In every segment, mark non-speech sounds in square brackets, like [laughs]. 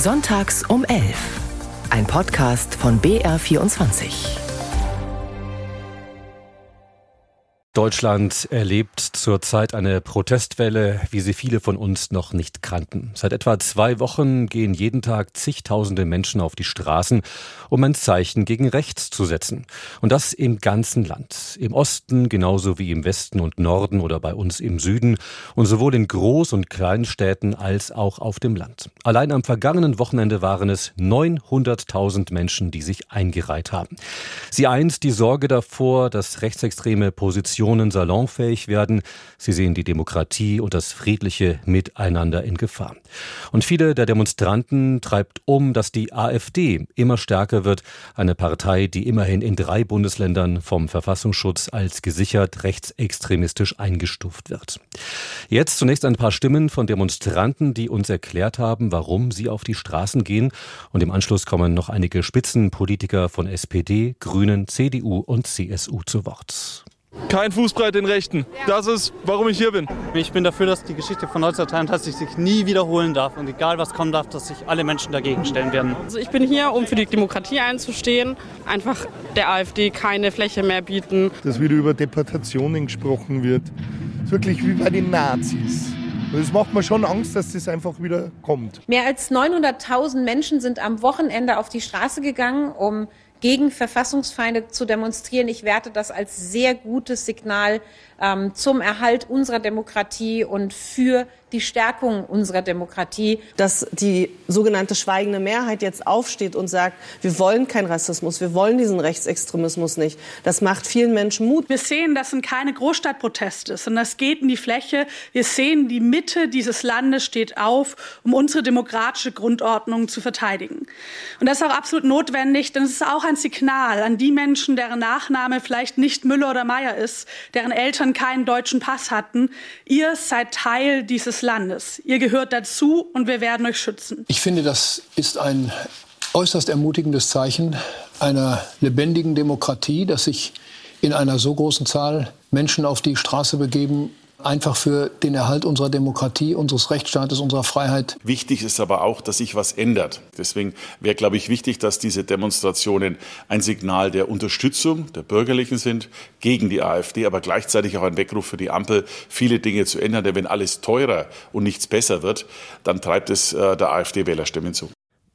Sonntags um 11. Ein Podcast von BR24. Deutschland erlebt zurzeit eine Protestwelle, wie sie viele von uns noch nicht kannten. Seit etwa zwei Wochen gehen jeden Tag zigtausende Menschen auf die Straßen, um ein Zeichen gegen rechts zu setzen. Und das im ganzen Land. Im Osten genauso wie im Westen und Norden oder bei uns im Süden und sowohl in Groß- und Kleinstädten als auch auf dem Land. Allein am vergangenen Wochenende waren es 900.000 Menschen, die sich eingereiht haben. Sie eint die Sorge davor, dass rechtsextreme Positionen Diskussionen salonfähig werden. Sie sehen die Demokratie und das friedliche Miteinander in Gefahr. Und viele der Demonstranten treibt um, dass die AfD immer stärker wird, eine Partei, die immerhin in drei Bundesländern vom Verfassungsschutz als gesichert rechtsextremistisch eingestuft wird. Jetzt zunächst ein paar Stimmen von Demonstranten, die uns erklärt haben, warum sie auf die Straßen gehen. Und im Anschluss kommen noch einige Spitzenpolitiker von SPD, Grünen, CDU und CSU zu Wort. Kein Fußbreit den Rechten. Das ist, warum ich hier bin. Ich bin dafür, dass die Geschichte von 1933 sich nie wiederholen darf und egal was kommen darf, dass sich alle Menschen dagegen stellen werden. Also ich bin hier, um für die Demokratie einzustehen, einfach der AfD keine Fläche mehr bieten. Dass wieder über Deportationen gesprochen wird. Das ist wirklich wie bei den Nazis. Es macht mir schon Angst, dass das einfach wieder kommt. Mehr als 900.000 Menschen sind am Wochenende auf die Straße gegangen, um gegen Verfassungsfeinde zu demonstrieren. Ich werte das als sehr gutes Signal ähm, zum Erhalt unserer Demokratie und für die Stärkung unserer Demokratie. Dass die sogenannte schweigende Mehrheit jetzt aufsteht und sagt, wir wollen keinen Rassismus, wir wollen diesen Rechtsextremismus nicht, das macht vielen Menschen Mut. Wir sehen, dass es keine Großstadtproteste sondern es geht in die Fläche. Wir sehen, die Mitte dieses Landes steht auf, um unsere demokratische Grundordnung zu verteidigen. Und das ist auch absolut notwendig, denn es ist auch ein Signal an die Menschen, deren Nachname vielleicht nicht Müller oder Meier ist, deren Eltern Eltern keinen deutschen Pass hatten. Ihr seid Teil dieses Landes. Ihr gehört dazu und wir werden euch schützen. Ich finde, das ist ein äußerst ermutigendes Zeichen einer lebendigen Demokratie, dass sich in einer so großen Zahl Menschen auf die Straße begeben, einfach für den Erhalt unserer Demokratie, unseres Rechtsstaates, unserer Freiheit. Wichtig ist aber auch, dass sich was ändert. Deswegen wäre, glaube ich, wichtig, dass diese Demonstrationen ein Signal der Unterstützung der Bürgerlichen sind gegen die AfD, aber gleichzeitig auch ein Weckruf für die Ampel, viele Dinge zu ändern. Denn wenn alles teurer und nichts besser wird, dann treibt es äh, der AfD Wählerstimmen zu.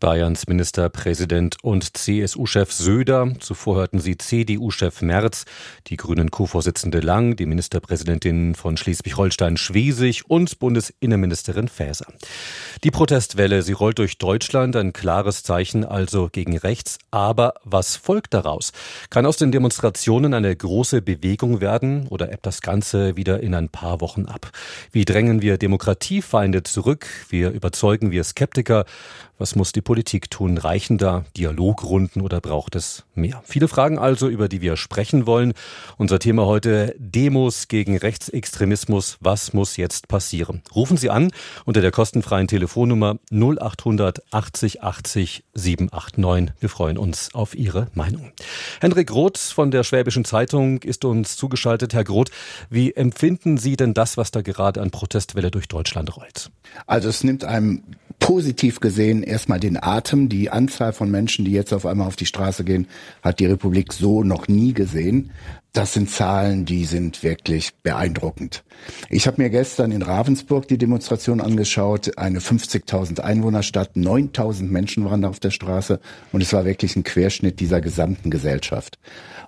Bayerns Ministerpräsident und CSU-Chef Söder. Zuvor hörten Sie CDU-Chef Merz, die Grünen Co-Vorsitzende Lang, die Ministerpräsidentin von Schleswig-Holstein Schwesig und Bundesinnenministerin Faeser. Die Protestwelle, sie rollt durch Deutschland, ein klares Zeichen also gegen rechts. Aber was folgt daraus? Kann aus den Demonstrationen eine große Bewegung werden oder ebbt das Ganze wieder in ein paar Wochen ab? Wie drängen wir Demokratiefeinde zurück? Wie überzeugen wir Skeptiker? Was muss die Politik tun? Reichen da Dialogrunden oder braucht es mehr? Viele Fragen also, über die wir sprechen wollen. Unser Thema heute Demos gegen Rechtsextremismus. Was muss jetzt passieren? Rufen Sie an unter der kostenfreien Telefonnummer 0800 80 80 789. Wir freuen uns auf Ihre Meinung. Hendrik Roth von der Schwäbischen Zeitung ist uns zugeschaltet. Herr Groth, wie empfinden Sie denn das, was da gerade an Protestwelle durch Deutschland rollt? Also es nimmt einem positiv gesehen erstmal den Atem. Die Anzahl von Menschen, die jetzt auf einmal auf die Straße gehen, hat die Republik so noch nie gesehen. Das sind Zahlen, die sind wirklich beeindruckend. Ich habe mir gestern in Ravensburg die Demonstration angeschaut, eine 50.000 Einwohnerstadt, 9.000 Menschen waren da auf der Straße und es war wirklich ein Querschnitt dieser gesamten Gesellschaft.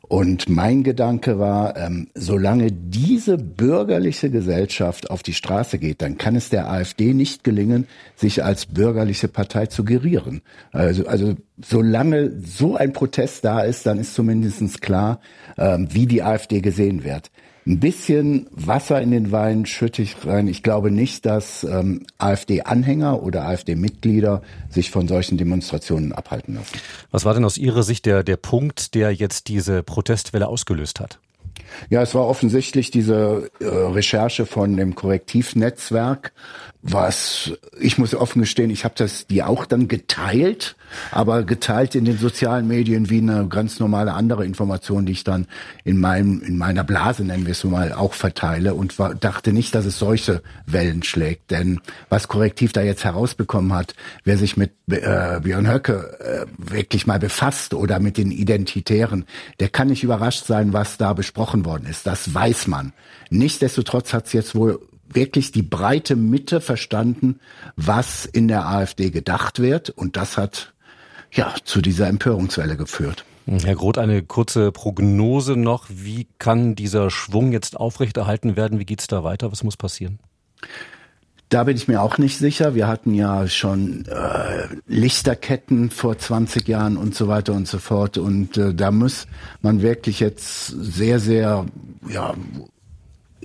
Und mein Gedanke war, ähm, solange diese bürgerliche Gesellschaft auf die Straße geht, dann kann es der AfD nicht gelingen, sich als bürgerliche Partei zu gerieren. Also, also solange so ein Protest da ist, dann ist zumindestens klar, ähm, wie die AfD gesehen wird ein bisschen Wasser in den Wein schütte ich rein. Ich glaube nicht, dass ähm, AfD-Anhänger oder AfD-Mitglieder sich von solchen Demonstrationen abhalten lassen. Was war denn aus Ihrer Sicht der, der Punkt, der jetzt diese Protestwelle ausgelöst hat? Ja, es war offensichtlich diese äh, Recherche von dem Korrektivnetzwerk, was ich muss offen gestehen, ich habe das die auch dann geteilt, aber geteilt in den sozialen Medien wie eine ganz normale andere Information, die ich dann in meinem in meiner Blase nennen wir es so mal auch verteile und war, dachte nicht, dass es solche Wellen schlägt, denn was Korrektiv da jetzt herausbekommen hat, wer sich mit äh, Björn Höcke äh, wirklich mal befasst oder mit den Identitären, der kann nicht überrascht sein, was da besprochen worden ist. Das weiß man. Nichtsdestotrotz hat es jetzt wohl wirklich die breite Mitte verstanden, was in der AfD gedacht wird. Und das hat ja zu dieser Empörungswelle geführt. Herr Groth, eine kurze Prognose noch. Wie kann dieser Schwung jetzt aufrechterhalten werden? Wie geht es da weiter? Was muss passieren? Da bin ich mir auch nicht sicher. Wir hatten ja schon äh, Lichterketten vor 20 Jahren und so weiter und so fort. Und äh, da muss man wirklich jetzt sehr, sehr ja,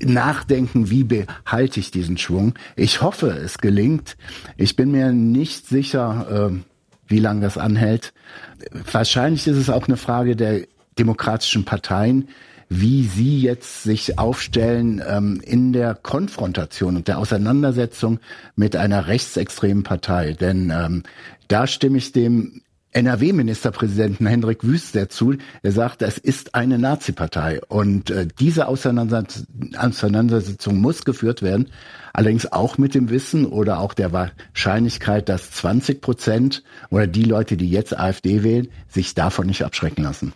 nachdenken, wie behalte ich diesen Schwung. Ich hoffe, es gelingt. Ich bin mir nicht sicher, äh, wie lange das anhält. Wahrscheinlich ist es auch eine Frage der demokratischen Parteien, wie sie jetzt sich aufstellen ähm, in der Konfrontation und der Auseinandersetzung mit einer rechtsextremen Partei. Denn ähm, da stimme ich dem NRW-Ministerpräsidenten Hendrik Wüst dazu. Er sagt, es ist eine Nazi-Partei und äh, diese Auseinandersetzung muss geführt werden. Allerdings auch mit dem Wissen oder auch der Wahrscheinlichkeit, dass 20 Prozent oder die Leute, die jetzt AfD wählen, sich davon nicht abschrecken lassen.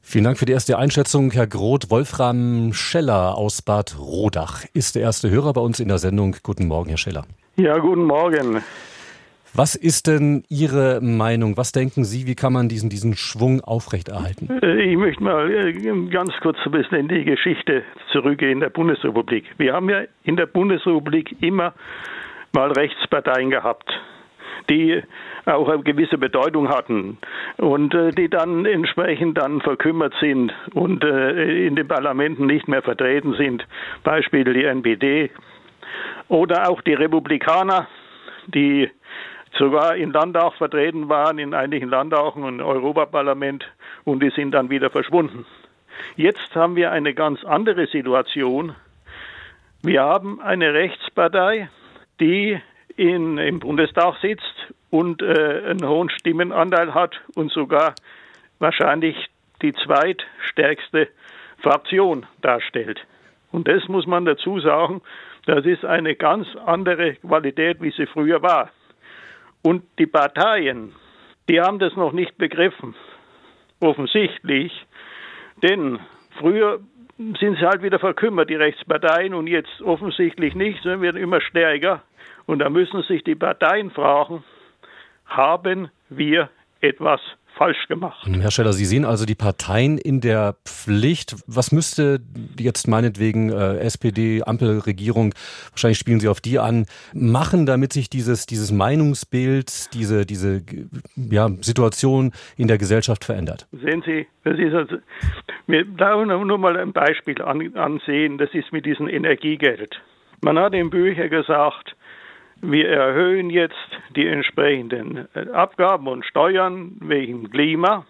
Vielen Dank für die erste Einschätzung, Herr Groth. Wolfram Scheller aus Bad Rodach ist der erste Hörer bei uns in der Sendung. Guten Morgen, Herr Scheller. Ja, guten Morgen. Was ist denn Ihre Meinung? Was denken Sie, wie kann man diesen, diesen Schwung aufrechterhalten? Äh, ich möchte mal äh, ganz kurz ein bisschen in die Geschichte zurückgehen der Bundesrepublik. Wir haben ja in der Bundesrepublik immer mal Rechtsparteien gehabt, die auch eine gewisse Bedeutung hatten und äh, die dann entsprechend dann verkümmert sind und in den Parlamenten nicht mehr vertreten sind. Beispiel die NPD oder auch die Republikaner, die sogar in Landtag vertreten waren, in einigen Landtagen und im Europaparlament, und die sind dann wieder verschwunden. Jetzt haben wir eine ganz andere Situation. Wir haben eine Rechtspartei, die in, im Bundestag sitzt und äh, einen hohen Stimmenanteil hat und sogar wahrscheinlich die zweitstärkste Fraktion darstellt. Und das muss man dazu sagen, das ist eine ganz andere Qualität, wie sie früher war. Und die Parteien, die haben das noch nicht begriffen, offensichtlich, denn früher sind sie halt wieder verkümmert, die Rechtsparteien, und jetzt offensichtlich nicht, sondern werden immer stärker. Und da müssen sich die Parteien fragen, haben wir etwas falsch gemacht. Herr Scheller, Sie sehen also die Parteien in der Pflicht. Was müsste jetzt meinetwegen äh, SPD, Ampelregierung, wahrscheinlich spielen Sie auf die an, machen, damit sich dieses, dieses Meinungsbild, diese, diese ja, Situation in der Gesellschaft verändert? Sehen Sie, das ist also, wir darf nur mal ein Beispiel an, ansehen, das ist mit diesem Energiegeld. Man hat in Büchern gesagt, wir erhöhen jetzt die entsprechenden äh, Abgaben und Steuern wegen Klima,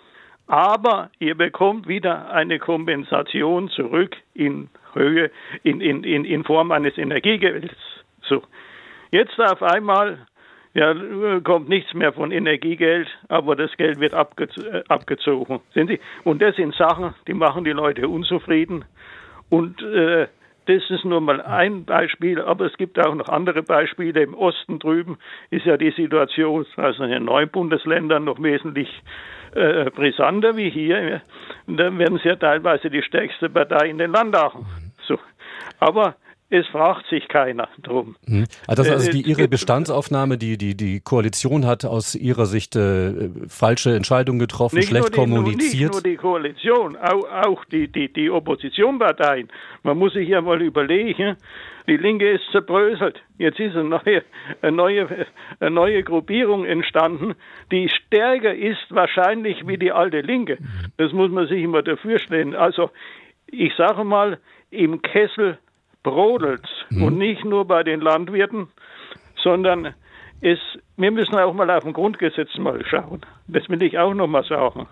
aber ihr bekommt wieder eine Kompensation zurück in Höhe, in, in, in, in Form eines Energiegelds. So. Jetzt auf einmal ja, kommt nichts mehr von Energiegeld, aber das Geld wird abge äh, abgezogen. Sehen Sie? Und das sind Sachen, die machen die Leute unzufrieden. Und äh, das ist nur mal ein Beispiel, aber es gibt auch noch andere Beispiele. Im Osten drüben ist ja die Situation, also in den neuen Bundesländern, noch wesentlich äh, brisanter wie hier. Und dann werden sie ja teilweise die stärkste Partei in den Landtagen. So. Aber es fragt sich keiner drum. Hm. Also, also die, Ihre Bestandsaufnahme, die, die die Koalition hat aus Ihrer Sicht äh, falsche Entscheidungen getroffen, nicht schlecht die, kommuniziert? Nicht nur die Koalition, auch, auch die, die, die Oppositionsparteien. Man muss sich ja mal überlegen, die Linke ist zerbröselt. Jetzt ist eine neue, eine neue, eine neue Gruppierung entstanden, die stärker ist wahrscheinlich wie die alte Linke. Das muss man sich immer dafür stellen. Also ich sage mal, im Kessel brodelt mhm. und nicht nur bei den Landwirten, sondern es, wir müssen auch mal auf dem Grundgesetz mal schauen. Das will ich auch noch mal sagen.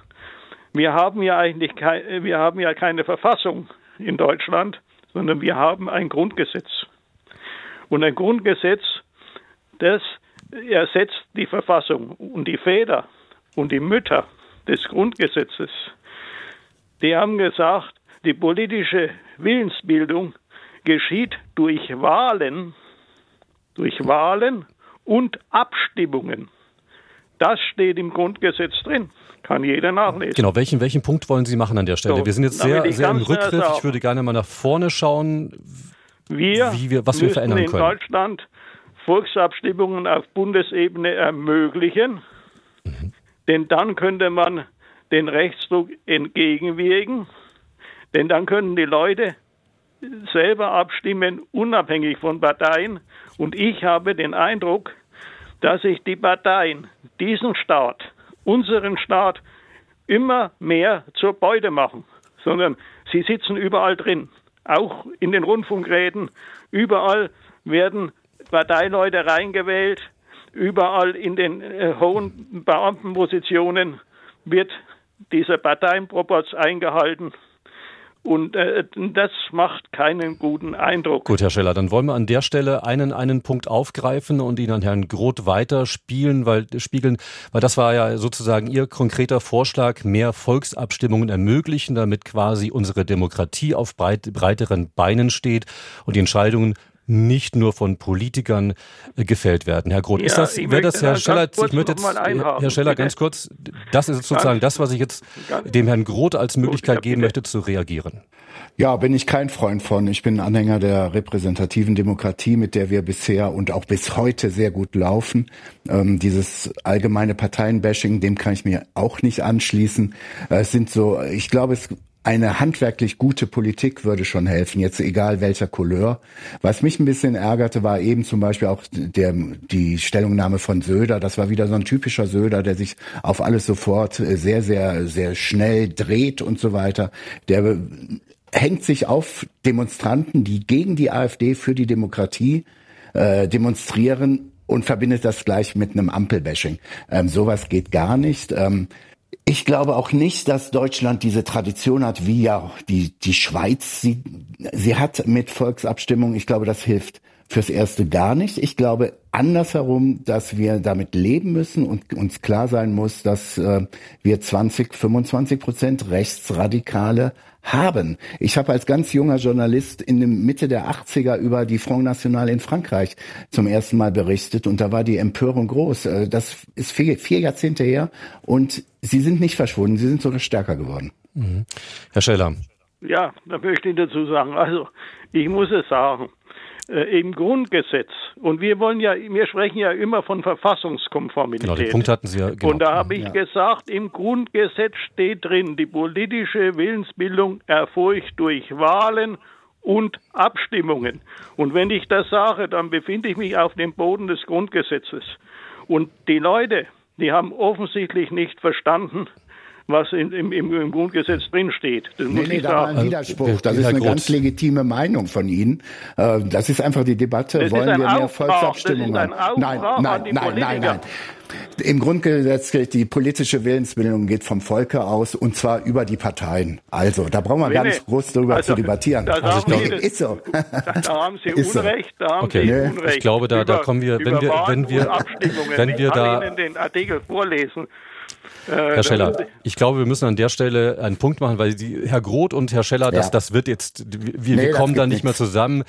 Wir haben ja eigentlich kein, wir haben ja keine Verfassung in Deutschland, sondern wir haben ein Grundgesetz. Und ein Grundgesetz, das ersetzt die Verfassung. Und die Väter und die Mütter des Grundgesetzes, die haben gesagt, die politische Willensbildung geschieht durch Wahlen, durch Wahlen und Abstimmungen. Das steht im Grundgesetz drin. Kann jeder nachlesen. Genau, welchen, welchen Punkt wollen Sie machen an der Stelle? So, wir sind jetzt sehr, sehr im Rückgriff. Ich würde gerne mal nach vorne schauen, wir wie wir, was wir verändern in können. Deutschland Volksabstimmungen auf Bundesebene ermöglichen, mhm. denn dann könnte man den Rechtsdruck entgegenwirken, denn dann können die Leute selber abstimmen, unabhängig von Parteien. Und ich habe den Eindruck, dass sich die Parteien diesen Staat, unseren Staat, immer mehr zur Beute machen, sondern sie sitzen überall drin, auch in den Rundfunkräten, überall werden Parteileute reingewählt, überall in den äh, hohen Beamtenpositionen wird dieser Parteienproporz eingehalten. Und äh, das macht keinen guten Eindruck. Gut, Herr Scheller, dann wollen wir an der Stelle einen, einen Punkt aufgreifen und ihn an Herrn Groth weiterspielen, weil, spiegeln, weil das war ja sozusagen Ihr konkreter Vorschlag, mehr Volksabstimmungen ermöglichen, damit quasi unsere Demokratie auf breit, breiteren Beinen steht und die Entscheidungen nicht nur von Politikern äh, gefällt werden. Herr Groth, ja, ist das, wäre das, Herr Scheller, ich möchte jetzt, Herr Scheller, ganz kurz, das ist sozusagen das, was ich jetzt dem Herrn Groth als Möglichkeit geben möchte, zu reagieren. Ja, bin ich kein Freund von. Ich bin Anhänger der repräsentativen Demokratie, mit der wir bisher und auch bis heute sehr gut laufen. Ähm, dieses allgemeine Parteienbashing, dem kann ich mir auch nicht anschließen. Äh, es sind so, ich glaube, es eine handwerklich gute Politik würde schon helfen, jetzt egal welcher Couleur. Was mich ein bisschen ärgerte, war eben zum Beispiel auch der, die Stellungnahme von Söder. Das war wieder so ein typischer Söder, der sich auf alles sofort äh, sehr, sehr, sehr schnell dreht und so weiter. Der hängt sich auf Demonstranten, die gegen die AfD für die Demokratie äh, demonstrieren und verbindet das gleich mit einem Ampelbashing. Ähm, sowas geht gar nicht. Ähm, ich glaube auch nicht, dass Deutschland diese Tradition hat, wie ja die, die Schweiz sie, sie hat mit Volksabstimmung. Ich glaube, das hilft fürs Erste gar nicht. Ich glaube andersherum, dass wir damit leben müssen und uns klar sein muss, dass äh, wir 20, 25 Prozent Rechtsradikale haben. Ich habe als ganz junger Journalist in der Mitte der 80er über die Front National in Frankreich zum ersten Mal berichtet und da war die Empörung groß. Äh, das ist vier, vier Jahrzehnte her und sie sind nicht verschwunden, sie sind sogar stärker geworden. Mhm. Herr Scheller. Ja, da möchte ich dazu sagen. Also, ich muss es sagen im Grundgesetz. Und wir wollen ja, wir sprechen ja immer von Verfassungskonformität. Genau, den Punkt hatten Sie ja. Genau. Und da habe ich ja. gesagt, im Grundgesetz steht drin, die politische Willensbildung erfolgt durch Wahlen und Abstimmungen. Und wenn ich das sage, dann befinde ich mich auf dem Boden des Grundgesetzes. Und die Leute, die haben offensichtlich nicht verstanden, was in, im, im, Grundgesetz drinsteht. Das nee, nee, da war ein Widerspruch. Das ist eine ganz legitime Meinung von Ihnen. Äh, das ist einfach die Debatte. Das Wollen wir mehr Volksabstimmungen? Nein, nein, nein, nein, nein. Im Grundgesetz gilt, die politische Willensbildung geht vom Volke aus und zwar über die Parteien. Also, da brauchen wir gar nicht groß darüber also, zu debattieren. Da, also, glaube, ist so. Da, da, haben Sie [laughs] Unrecht. Da haben okay. Sie nee. Unrecht. Ich glaube, da, da kommen wir, wenn wir, wenn wir, wenn wir da, Ihnen den Artikel vorlesen. Äh, Herr Scheller, ich glaube, wir müssen an der Stelle einen Punkt machen, weil die, Herr Groth und Herr Scheller, das, ja. das wird jetzt, wir, nee, wir kommen da nicht mehr zusammen.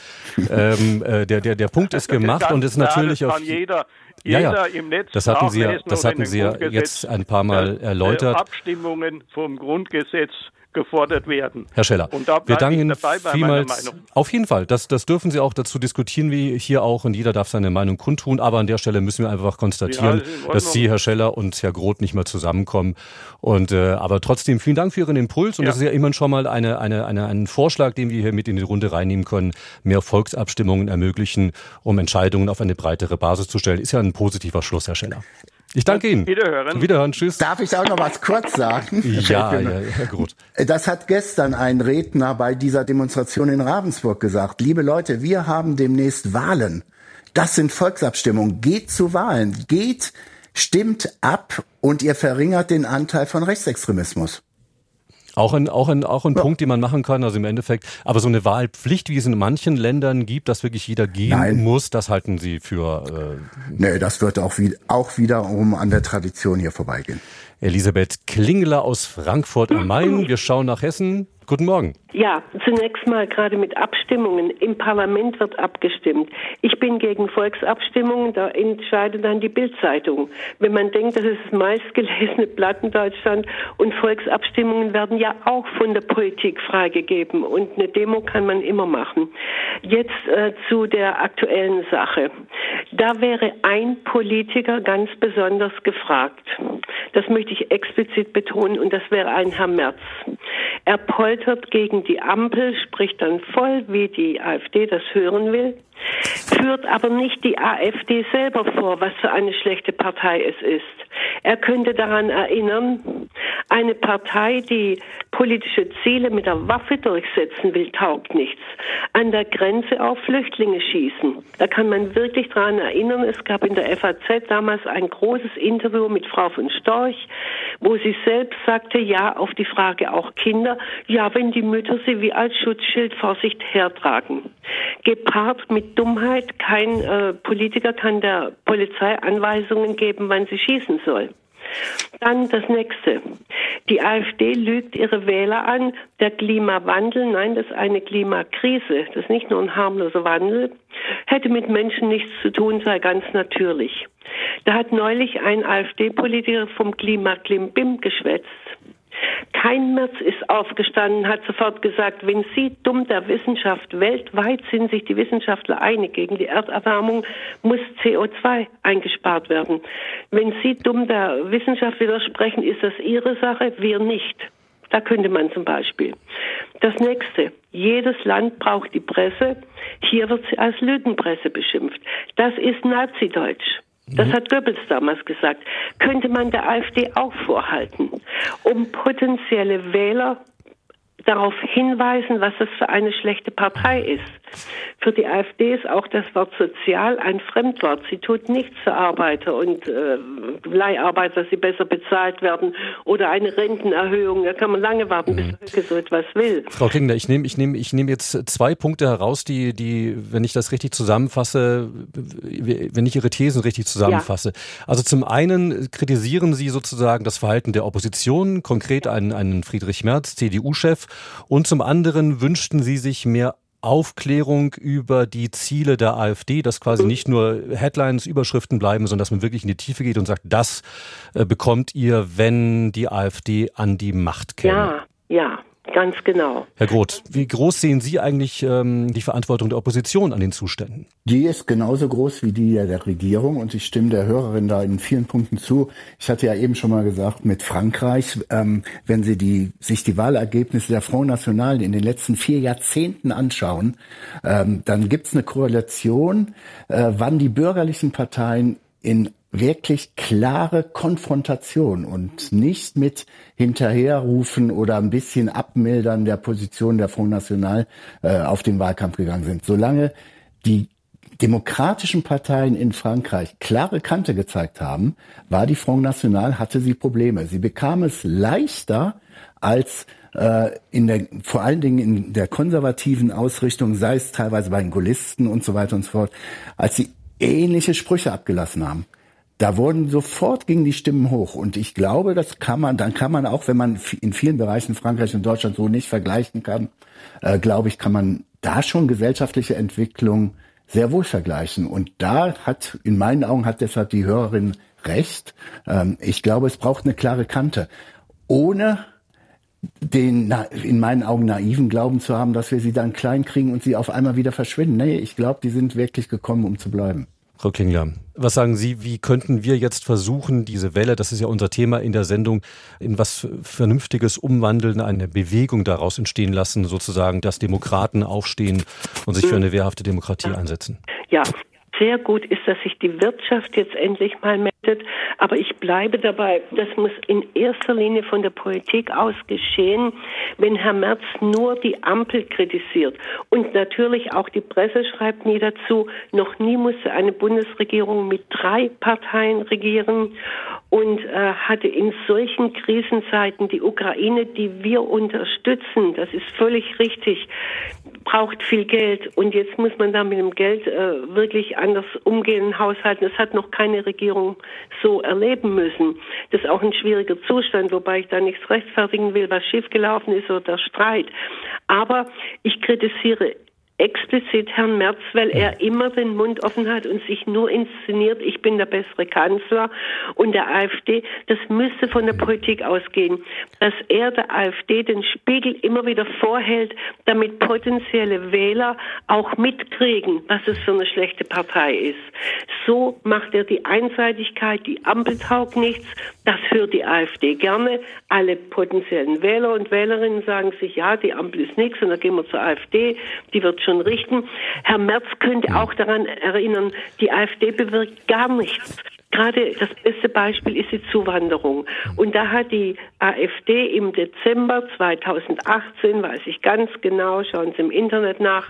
ähm, äh, der, der, der Punkt ist [laughs] gemacht und ist natürlich auf. Jeder, jeder ja, ja. im Netz das hatten Sie ja, das hatten Sie ja jetzt ein paar Mal äh, erläutert. Abstimmungen vom Grundgesetz gefordert werden. Herr Scheller, wir danken Ihnen vielmals. Auf jeden Fall, das, das dürfen Sie auch dazu diskutieren, wie hier auch, und jeder darf seine Meinung kundtun. Aber an der Stelle müssen wir einfach konstatieren, ja, dass Sie, Herr Scheller und Herr Groth, nicht mehr zusammenkommen. Und äh, aber trotzdem vielen Dank für Ihren Impuls. Und ja. das ist ja immerhin schon mal eine, eine, eine, ein Vorschlag, den wir hier mit in die Runde reinnehmen können, mehr Volksabstimmungen ermöglichen, um Entscheidungen auf eine breitere Basis zu stellen. Ist ja ein positiver Schluss, Herr Scheller. Ich danke Ihnen. Wiederhören. Wiederhören. Tschüss. Darf ich auch noch was kurz sagen? [laughs] ja, ja, ja, gut. Das hat gestern ein Redner bei dieser Demonstration in Ravensburg gesagt. Liebe Leute, wir haben demnächst Wahlen. Das sind Volksabstimmungen. Geht zu Wahlen. Geht, stimmt ab und ihr verringert den Anteil von Rechtsextremismus. Auch ein, auch ein, auch ein ja. Punkt, den man machen kann, also im Endeffekt. Aber so eine Wahlpflicht, wie es in manchen Ländern gibt, dass wirklich jeder gehen Nein. muss, das halten Sie für. Äh nee, das wird auch, wie, auch wiederum an der Tradition hier vorbeigehen. Elisabeth Klingler aus Frankfurt am Main. Wir schauen nach Hessen. Guten Morgen. Ja, zunächst mal gerade mit Abstimmungen. Im Parlament wird abgestimmt. Ich bin gegen Volksabstimmungen, da entscheidet dann die Bildzeitung. Wenn man denkt, das ist das meistgelesene Blatt in Deutschland und Volksabstimmungen werden ja auch von der Politik freigegeben und eine Demo kann man immer machen. Jetzt äh, zu der aktuellen Sache. Da wäre ein Politiker ganz besonders gefragt. Das möchte ich explizit betonen und das wäre ein Herr Merz. Er poltert gegen die Ampel, spricht dann voll, wie die AfD das hören will führt aber nicht die AfD selber vor, was für eine schlechte Partei es ist. Er könnte daran erinnern, eine Partei, die politische Ziele mit der Waffe durchsetzen will, taugt nichts. An der Grenze auf Flüchtlinge schießen. Da kann man wirklich daran erinnern, es gab in der FAZ damals ein großes Interview mit Frau von Storch, wo sie selbst sagte, ja, auf die Frage auch Kinder, ja, wenn die Mütter sie wie als Schutzschild vor sich hertragen. Gepaart mit Dummheit. Kein äh, Politiker kann der Polizei Anweisungen geben, wann sie schießen soll. Dann das nächste. Die AfD lügt ihre Wähler an. Der Klimawandel, nein, das ist eine Klimakrise. Das ist nicht nur ein harmloser Wandel. Hätte mit Menschen nichts zu tun, sei ganz natürlich. Da hat neulich ein AfD-Politiker vom Klima Klimbim geschwätzt. Kein Merz ist aufgestanden, hat sofort gesagt, wenn Sie dumm der Wissenschaft, weltweit sind sich die Wissenschaftler einig, gegen die Erderwärmung muss CO2 eingespart werden. Wenn Sie dumm der Wissenschaft widersprechen, ist das Ihre Sache, wir nicht. Da könnte man zum Beispiel. Das nächste. Jedes Land braucht die Presse. Hier wird sie als Lügenpresse beschimpft. Das ist Nazideutsch. Das hat Goebbels damals gesagt. Könnte man der AfD auch vorhalten, um potenzielle Wähler darauf hinweisen, was das für eine schlechte Partei ist. Für die AfD ist auch das Wort sozial ein Fremdwort. Sie tut nichts für Arbeiter und äh, Leiharbeiter, dass sie besser bezahlt werden oder eine Rentenerhöhung. Da kann man lange warten, bis mhm. Höcke so etwas will. Frau Klingler, ich nehme ich nehme, ich nehme jetzt zwei Punkte heraus, die, die, wenn ich das richtig zusammenfasse, wenn ich Ihre Thesen richtig zusammenfasse. Ja. Also zum einen kritisieren Sie sozusagen das Verhalten der Opposition, konkret einen, einen Friedrich Merz, CDU-Chef, und zum anderen wünschten Sie sich mehr Aufklärung über die Ziele der AfD, dass quasi nicht nur Headlines, Überschriften bleiben, sondern dass man wirklich in die Tiefe geht und sagt, das äh, bekommt ihr, wenn die AfD an die Macht käme. Ja, ja. Ganz genau. Herr Groth, wie groß sehen Sie eigentlich ähm, die Verantwortung der Opposition an den Zuständen? Die ist genauso groß wie die der Regierung und ich stimme der Hörerin da in vielen Punkten zu. Ich hatte ja eben schon mal gesagt, mit Frankreich, ähm, wenn Sie die, sich die Wahlergebnisse der Front National in den letzten vier Jahrzehnten anschauen, ähm, dann gibt es eine Korrelation, äh, wann die bürgerlichen Parteien in wirklich klare Konfrontation und nicht mit hinterherrufen oder ein bisschen abmildern der Position der Front National äh, auf den Wahlkampf gegangen sind. Solange die demokratischen Parteien in Frankreich klare Kante gezeigt haben, war die Front National, hatte sie Probleme. Sie bekam es leichter als äh, in der, vor allen Dingen in der konservativen Ausrichtung, sei es teilweise bei den Gaullisten und so weiter und so fort, als sie ähnliche Sprüche abgelassen haben da wurden sofort gingen die Stimmen hoch. Und ich glaube, das kann man, dann kann man auch, wenn man in vielen Bereichen Frankreich und Deutschland so nicht vergleichen kann, äh, glaube ich, kann man da schon gesellschaftliche Entwicklung sehr wohl vergleichen. Und da hat, in meinen Augen hat deshalb die Hörerin recht. Ähm, ich glaube, es braucht eine klare Kante. Ohne den in meinen Augen naiven Glauben zu haben, dass wir sie dann klein kriegen und sie auf einmal wieder verschwinden. Nee, ich glaube, die sind wirklich gekommen, um zu bleiben. Frau Klingler, was sagen Sie, wie könnten wir jetzt versuchen, diese Welle, das ist ja unser Thema in der Sendung, in was Vernünftiges umwandeln, eine Bewegung daraus entstehen lassen, sozusagen, dass Demokraten aufstehen und sich für eine wehrhafte Demokratie einsetzen? Ja, sehr gut ist, dass sich die Wirtschaft jetzt endlich mal meldet. Aber ich bleibe dabei, das muss in erster Linie von der Politik aus geschehen, wenn Herr Merz nur die Ampel kritisiert. Und natürlich auch die Presse schreibt nie dazu, noch nie musste eine Bundesregierung mit drei Parteien regieren. Und äh, hatte in solchen Krisenzeiten die Ukraine, die wir unterstützen, das ist völlig richtig, braucht viel Geld und jetzt muss man da mit dem Geld äh, wirklich anders umgehen, haushalten. Das hat noch keine Regierung so erleben müssen. Das ist auch ein schwieriger Zustand, wobei ich da nichts rechtfertigen will, was schiefgelaufen ist oder der Streit. Aber ich kritisiere explizit Herrn Merz, weil er immer den Mund offen hat und sich nur inszeniert, ich bin der bessere Kanzler und der AfD, das müsste von der Politik ausgehen, dass er der AfD den Spiegel immer wieder vorhält, damit potenzielle Wähler auch mitkriegen, was es für eine schlechte Partei ist. So macht er die Einseitigkeit, die Ampel taugt nichts, das hört die AfD gerne. Alle potenziellen Wähler und Wählerinnen sagen sich, ja, die Ampel ist nichts und dann gehen wir zur AfD, die wird schon schon richten. Herr Merz könnte auch daran erinnern, die AfD bewirkt gar nichts. Gerade das beste Beispiel ist die Zuwanderung. Und da hat die AfD im Dezember 2018, weiß ich ganz genau, schauen Sie im Internet nach,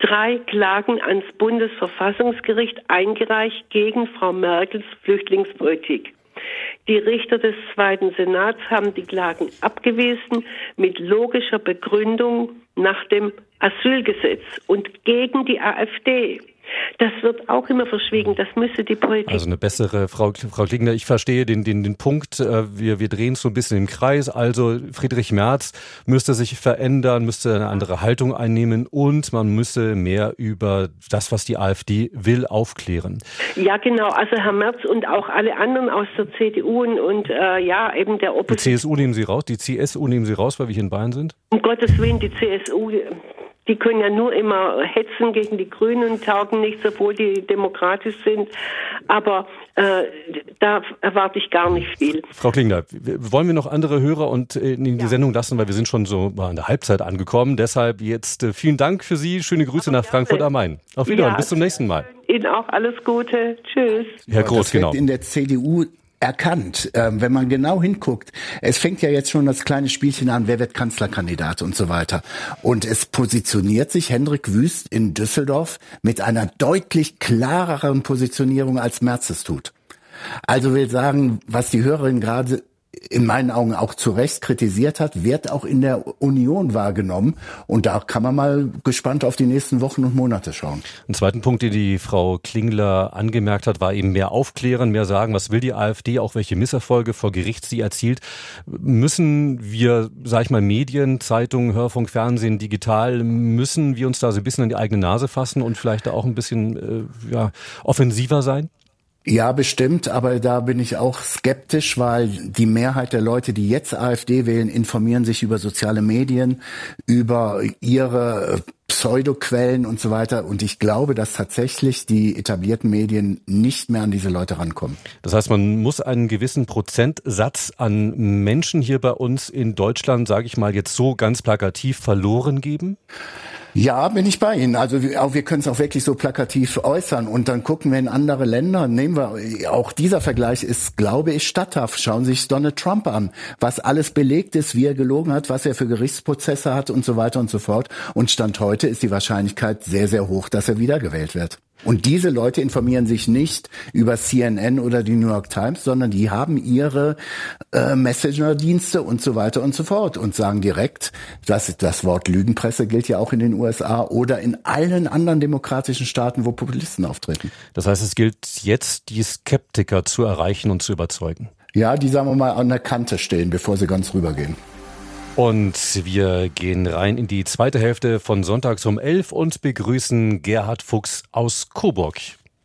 drei Klagen ans Bundesverfassungsgericht eingereicht gegen Frau Merkels Flüchtlingspolitik. Die Richter des Zweiten Senats haben die Klagen abgewiesen mit logischer Begründung nach dem Asylgesetz und gegen die AfD. Das wird auch immer verschwiegen. Das müsste die Politik. Also eine bessere, Frau, Frau Klingner, ich verstehe den, den, den Punkt. Äh, wir, wir drehen es so ein bisschen im Kreis. Also Friedrich Merz müsste sich verändern, müsste eine andere Haltung einnehmen und man müsse mehr über das, was die AfD will, aufklären. Ja, genau. Also Herr Merz und auch alle anderen aus der CDU und, und äh, ja, eben der Opposition. Die CSU nehmen Sie raus, die CSU nehmen Sie raus, weil wir hier in Bayern sind? Um Gottes Willen, die CSU die können ja nur immer hetzen gegen die Grünen und taugen nichts, obwohl die demokratisch sind. Aber äh, da erwarte ich gar nicht viel. Frau Klingler, wollen wir noch andere Hörer und äh, in die ja. Sendung lassen, weil wir sind schon so an der Halbzeit angekommen. Deshalb jetzt äh, vielen Dank für Sie. Schöne Grüße Aber nach Frankfurt am Main. Auf Wiedersehen. Ja, Bis zum nächsten Mal. Ihnen auch alles Gute. Tschüss. Herr Groß, das genau. In der CDU erkannt, ähm, wenn man genau hinguckt. Es fängt ja jetzt schon das kleine Spielchen an, wer wird Kanzlerkandidat und so weiter. Und es positioniert sich Hendrik Wüst in Düsseldorf mit einer deutlich klareren Positionierung als Merz es tut. Also will sagen, was die Hörerin gerade in meinen Augen auch zu Recht kritisiert hat, wird auch in der Union wahrgenommen. Und da kann man mal gespannt auf die nächsten Wochen und Monate schauen. Ein zweiten Punkt, den die Frau Klingler angemerkt hat, war eben mehr aufklären, mehr sagen, was will die AfD, auch welche Misserfolge vor Gericht sie erzielt. Müssen wir, sag ich mal, Medien, Zeitungen, Hörfunk, Fernsehen, digital, müssen wir uns da so ein bisschen an die eigene Nase fassen und vielleicht da auch ein bisschen äh, ja, offensiver sein? Ja, bestimmt, aber da bin ich auch skeptisch, weil die Mehrheit der Leute, die jetzt AfD wählen, informieren sich über soziale Medien, über ihre äh, Pseudoquellen und so weiter. Und ich glaube, dass tatsächlich die etablierten Medien nicht mehr an diese Leute rankommen. Das heißt, man muss einen gewissen Prozentsatz an Menschen hier bei uns in Deutschland, sage ich mal jetzt so ganz plakativ, verloren geben? Ja, bin ich bei Ihnen. Also wir, wir können es auch wirklich so plakativ äußern und dann gucken wir in andere Länder. Nehmen wir auch dieser Vergleich ist, glaube ich, statthaft. Schauen Sie sich Donald Trump an, was alles belegt ist, wie er gelogen hat, was er für Gerichtsprozesse hat und so weiter und so fort. Und stand heute ist die Wahrscheinlichkeit sehr, sehr hoch, dass er wiedergewählt wird. Und diese Leute informieren sich nicht über CNN oder die New York Times, sondern die haben ihre äh, Messenger-Dienste und so weiter und so fort und sagen direkt, dass das Wort Lügenpresse gilt ja auch in den USA oder in allen anderen demokratischen Staaten, wo Populisten auftreten. Das heißt, es gilt jetzt, die Skeptiker zu erreichen und zu überzeugen. Ja, die sagen wir mal an der Kante stehen, bevor sie ganz rübergehen. Und wir gehen rein in die zweite Hälfte von Sonntags um 11 und begrüßen Gerhard Fuchs aus Coburg.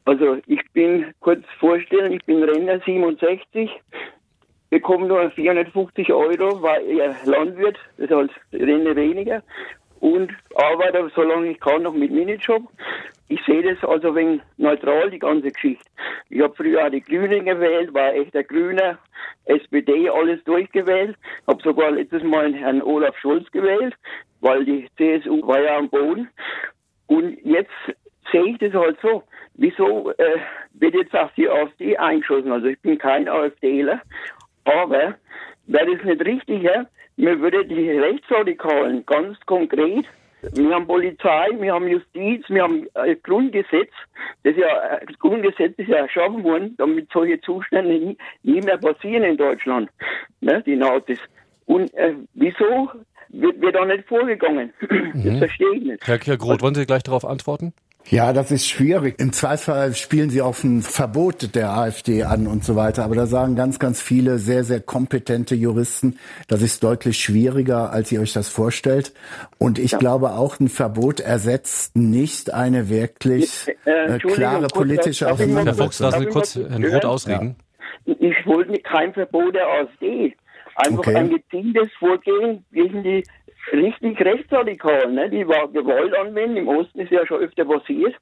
Also ich bin kurz vorstellen, ich bin Renner 67, bekomme nur 450 Euro, war eher Landwirt, das heißt Renne weniger und arbeite, solange ich kann, noch mit Minijob. Ich sehe das also wegen neutral, die ganze Geschichte. Ich habe früher auch die Grünen gewählt, war echt der Grüner, SPD, alles durchgewählt. Habe sogar letztes Mal Herrn Olaf Scholz gewählt, weil die CSU war ja am Boden. Und jetzt sehe ich das halt so. Wieso äh, wird jetzt auf die AfD eingeschossen? Also ich bin kein AfDler, aber wäre das nicht richtig, ja? mir würde die Rechtsradikalen ganz konkret Wir haben Polizei, wir haben Justiz, wir haben ein Grundgesetz. Das, ja, das Grundgesetz ist ja erschaffen worden, damit solche Zustände nie, nie mehr passieren in Deutschland. Ne, die Nazis. Und äh, wieso wird, wird da nicht vorgegangen? [clears throat] Mhm. Das verstehe ich nicht. Herr Kirgroth, wollen Sie gleich darauf antworten? Ja, das ist schwierig. Im Zweifelsfall spielen sie auf ein Verbot der AfD an und so weiter. Aber da sagen ganz, ganz viele sehr, sehr kompetente Juristen, das ist deutlich schwieriger, als ihr euch das vorstellt. Und ich ja. glaube auch, ein Verbot ersetzt nicht eine wirklich äh, klare politische Auseinandersetzung. Herr Fuchs, lassen Sie kurz Herrn Roth ausreden. Ja. Ich wollte kein Verbot der AfD. Einfach okay. ein gezieltes Vorgehen gegen die richtig rechtsradikal, ne? die war Gewalt anwenden. Im Osten ist ja schon öfter passiert.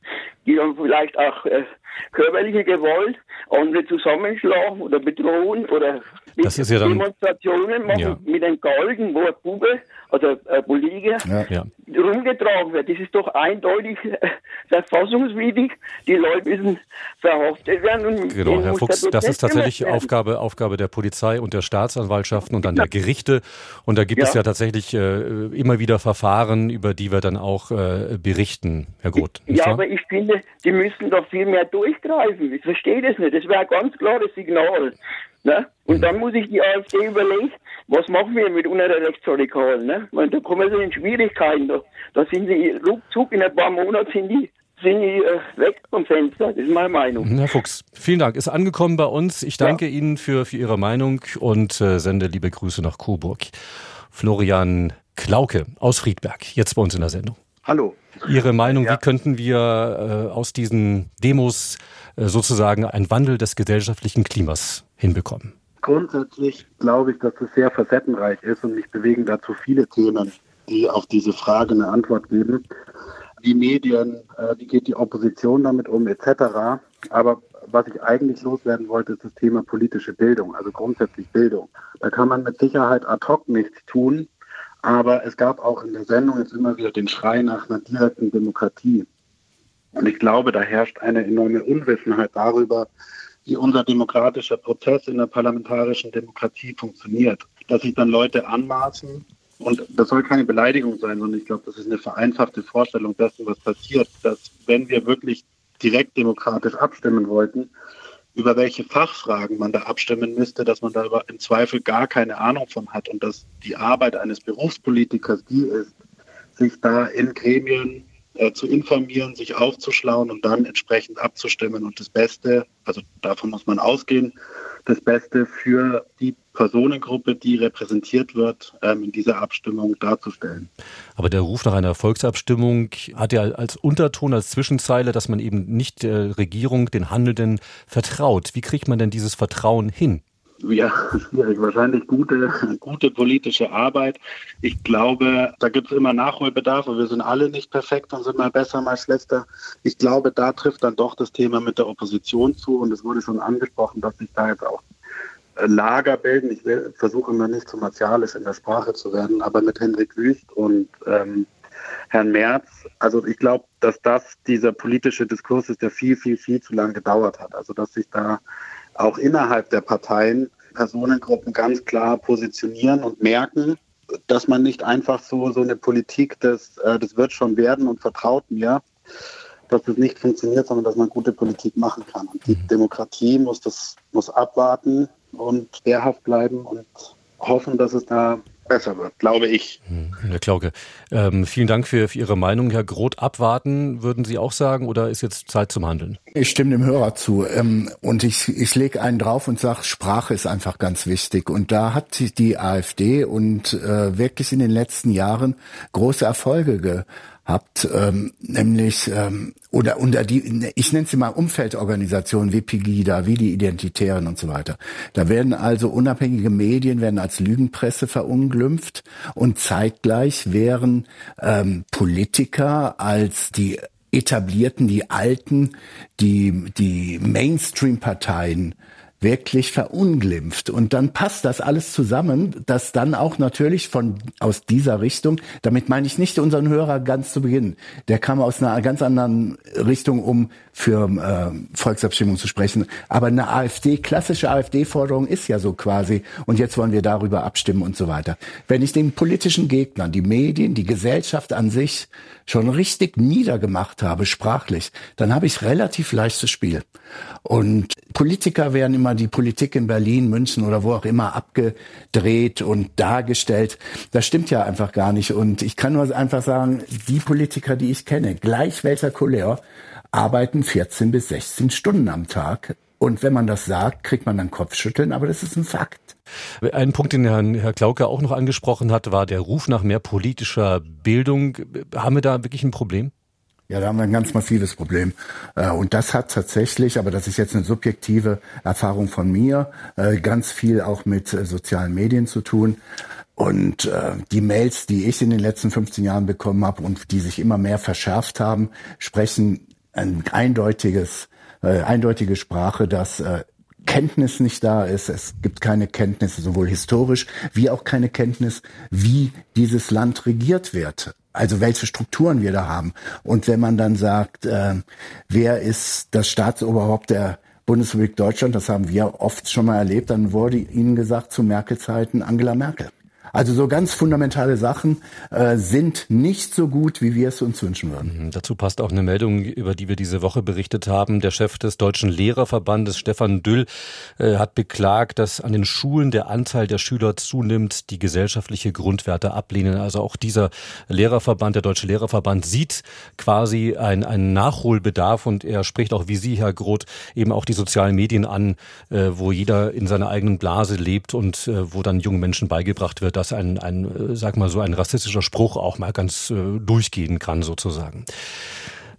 Die haben vielleicht auch äh, körperliche Gewalt, andere zusammenschlagen oder bedrohen oder das ist ja dann, Demonstrationen machen ja. mit einem Galgen, wo ein Bube, also ein Politiker, ja. rumgetragen wird. Das ist doch eindeutig äh, verfassungswidrig. Die Leute müssen verhaftet werden. Und genau, Herr Fuchs, das ist tatsächlich Aufgabe, Aufgabe der Polizei und der Staatsanwaltschaften und dann der Gerichte. Und da gibt ja. es ja tatsächlich äh, immer wieder Verfahren, über die wir dann auch äh, berichten, Herr Groth. Ja, aber ich finde, die müssen da viel mehr durchgreifen. Ich verstehe das nicht. Das wäre ein ganz klares Signal. Ne? Und dann muss ich die AfD überlegen, was machen wir mit unseren Rechtsradikalen? Ne? Meine, da kommen sie in Schwierigkeiten. Da, da sind sie ruckzuck, in ein paar Monaten sind die sind die äh, weg vom Fenster. Das ist meine Meinung. Herr Fuchs, vielen Dank. Ist angekommen bei uns. Ich danke ja. Ihnen für, für Ihre Meinung und äh, sende liebe Grüße nach Coburg. Florian Klauke aus Friedberg, jetzt bei uns in der Sendung. Hallo. Ihre Meinung, ja. wie könnten wir äh, aus diesen Demos äh, sozusagen einen Wandel des gesellschaftlichen Klimas hinbekommen? Grundsätzlich glaube ich, dass es sehr facettenreich ist und mich bewegen dazu viele Themen, die auf diese Frage eine Antwort geben. Die Medien, äh, wie geht die Opposition damit um, etc. Aber was ich eigentlich loswerden wollte, ist das Thema politische Bildung, also grundsätzlich Bildung. Da kann man mit Sicherheit ad hoc nichts tun, aber es gab auch in der Sendung jetzt immer wieder den Schrei nach einer direkten Demokratie. Und ich glaube, da herrscht eine enorme Unwissenheit darüber, wie unser demokratischer Prozess in der parlamentarischen Demokratie funktioniert. Dass sich dann Leute anmaßen, und das soll keine Beleidigung sein, sondern ich glaube, das ist eine vereinfachte Vorstellung dessen, was passiert, dass wenn wir wirklich direkt demokratisch abstimmen wollten, über welche Fachfragen man da abstimmen müsste, dass man da im Zweifel gar keine Ahnung von hat und dass die Arbeit eines Berufspolitikers die ist, sich da in Gremien äh, zu informieren, sich aufzuschlauen und dann entsprechend abzustimmen und das Beste, also davon muss man ausgehen, das Beste für die Personengruppe, die repräsentiert wird, ähm, in dieser Abstimmung darzustellen. Aber der Ruf nach einer Volksabstimmung hat ja als Unterton, als Zwischenzeile, dass man eben nicht der Regierung, den Handelnden vertraut. Wie kriegt man denn dieses Vertrauen hin? Ja, schwierig. Wahrscheinlich gute, gute politische Arbeit. Ich glaube, da gibt es immer Nachholbedarf und wir sind alle nicht perfekt und sind mal besser, mal schlechter. Ich glaube, da trifft dann doch das Thema mit der Opposition zu und es wurde schon angesprochen, dass sich da jetzt auch Lager bilden. Ich will, versuche immer nicht zu martialisch in der Sprache zu werden, aber mit Hendrik Wüst und ähm, Herrn Merz, also ich glaube, dass das dieser politische Diskurs ist, der viel, viel, viel zu lange gedauert hat. Also dass sich da auch innerhalb der Parteien Personengruppen ganz klar positionieren und merken, dass man nicht einfach so, so eine Politik, das, äh, das wird schon werden und vertraut mir, dass das nicht funktioniert, sondern dass man gute Politik machen kann. Und die mhm. Demokratie muss das muss abwarten und wehrhaft bleiben und hoffen, dass es da besser wird, glaube ich. Hm, Herr Klauke, ähm, vielen Dank für, für Ihre Meinung. Herr Groth, abwarten, würden Sie auch sagen, oder ist jetzt Zeit zum Handeln? Ich stimme dem Hörer zu. Ähm, und ich, ich lege einen drauf und sage, Sprache ist einfach ganz wichtig. Und da hat die AfD und äh, wirklich in den letzten Jahren große Erfolge gehabt habt, ähm, nämlich ähm, oder unter die, ich nenne sie mal Umfeldorganisationen wie Pegida, wie die Identitären und so weiter. Da werden also unabhängige Medien werden als Lügenpresse verunglimpft und zeitgleich wären ähm, Politiker als die etablierten, die alten, die die Mainstream-Parteien wirklich verunglimpft. Und dann passt das alles zusammen, dass dann auch natürlich von aus dieser Richtung, damit meine ich nicht unseren Hörer ganz zu Beginn, der kam aus einer ganz anderen Richtung, um für äh, Volksabstimmung zu sprechen. Aber eine AfD, klassische AfD-Forderung ist ja so quasi, und jetzt wollen wir darüber abstimmen und so weiter. Wenn ich den politischen Gegnern, die Medien, die Gesellschaft an sich schon richtig niedergemacht habe, sprachlich, dann habe ich relativ leichtes Spiel. Und Politiker werden immer die Politik in Berlin, München oder wo auch immer abgedreht und dargestellt. Das stimmt ja einfach gar nicht. Und ich kann nur einfach sagen, die Politiker, die ich kenne, gleich welcher Couleur, arbeiten 14 bis 16 Stunden am Tag. Und wenn man das sagt, kriegt man dann Kopfschütteln, aber das ist ein Fakt. Ein Punkt, den Herrn, Herr Klauke auch noch angesprochen hat, war der Ruf nach mehr politischer Bildung. Haben wir da wirklich ein Problem? Ja, da haben wir ein ganz massives Problem. Äh, und das hat tatsächlich, aber das ist jetzt eine subjektive Erfahrung von mir, äh, ganz viel auch mit äh, sozialen Medien zu tun. Und die Mails, die ich in den letzten 15 Jahren bekommen habe und die sich immer mehr verschärft haben, sprechen ein eindeutiges, eindeutige Sprache, dass Kenntnis nicht da ist. Es gibt keine Kenntnis, sowohl historisch wie auch keine Kenntnis, wie dieses Land regiert wird. Also welche Strukturen wir da haben. Und wenn man dann sagt, äh, wer ist das Staatsoberhaupt der Bundesrepublik Deutschland, das haben wir oft schon mal erlebt, dann wurde ihnen gesagt zu Merkel-Zeiten Angela Merkel. Also so ganz fundamentale Sachen äh, sind nicht so gut, wie wir es uns wünschen würden. Mhm, dazu passt auch eine Meldung, über die wir diese Woche berichtet haben. Der Chef des Deutschen Lehrerverbandes, Stefan Düll, äh, hat beklagt, dass an den Schulen der Anteil der Schüler zunimmt, die gesellschaftliche Grundwerte ablehnen. Also auch dieser Lehrerverband, der Deutsche Lehrerverband, sieht quasi einen Nachholbedarf und er spricht auch wie Sie, Herr Groth, eben auch die sozialen Medien an, äh, wo jeder in seiner eigenen Blase lebt und äh, wo dann jungen Menschen beigebracht wird, dass ein, ein, äh, sag mal so, ein rassistischer Spruch auch mal ganz äh, durchgehen kann, sozusagen.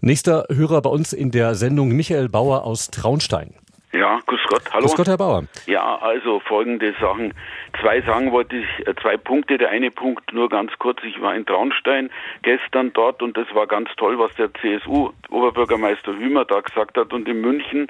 Nächster Hörer bei uns in der Sendung Michael Bauer aus Traunstein. Ja, grüß Gott, hallo. Grüß Gott, Herr Bauer. Ja, also folgende Sachen. Zwei Sachen wollte ich, äh, zwei Punkte. Der eine Punkt nur ganz kurz. Ich war in Traunstein gestern dort und das war ganz toll, was der CSU-Oberbürgermeister Hümer da gesagt hat. Und in München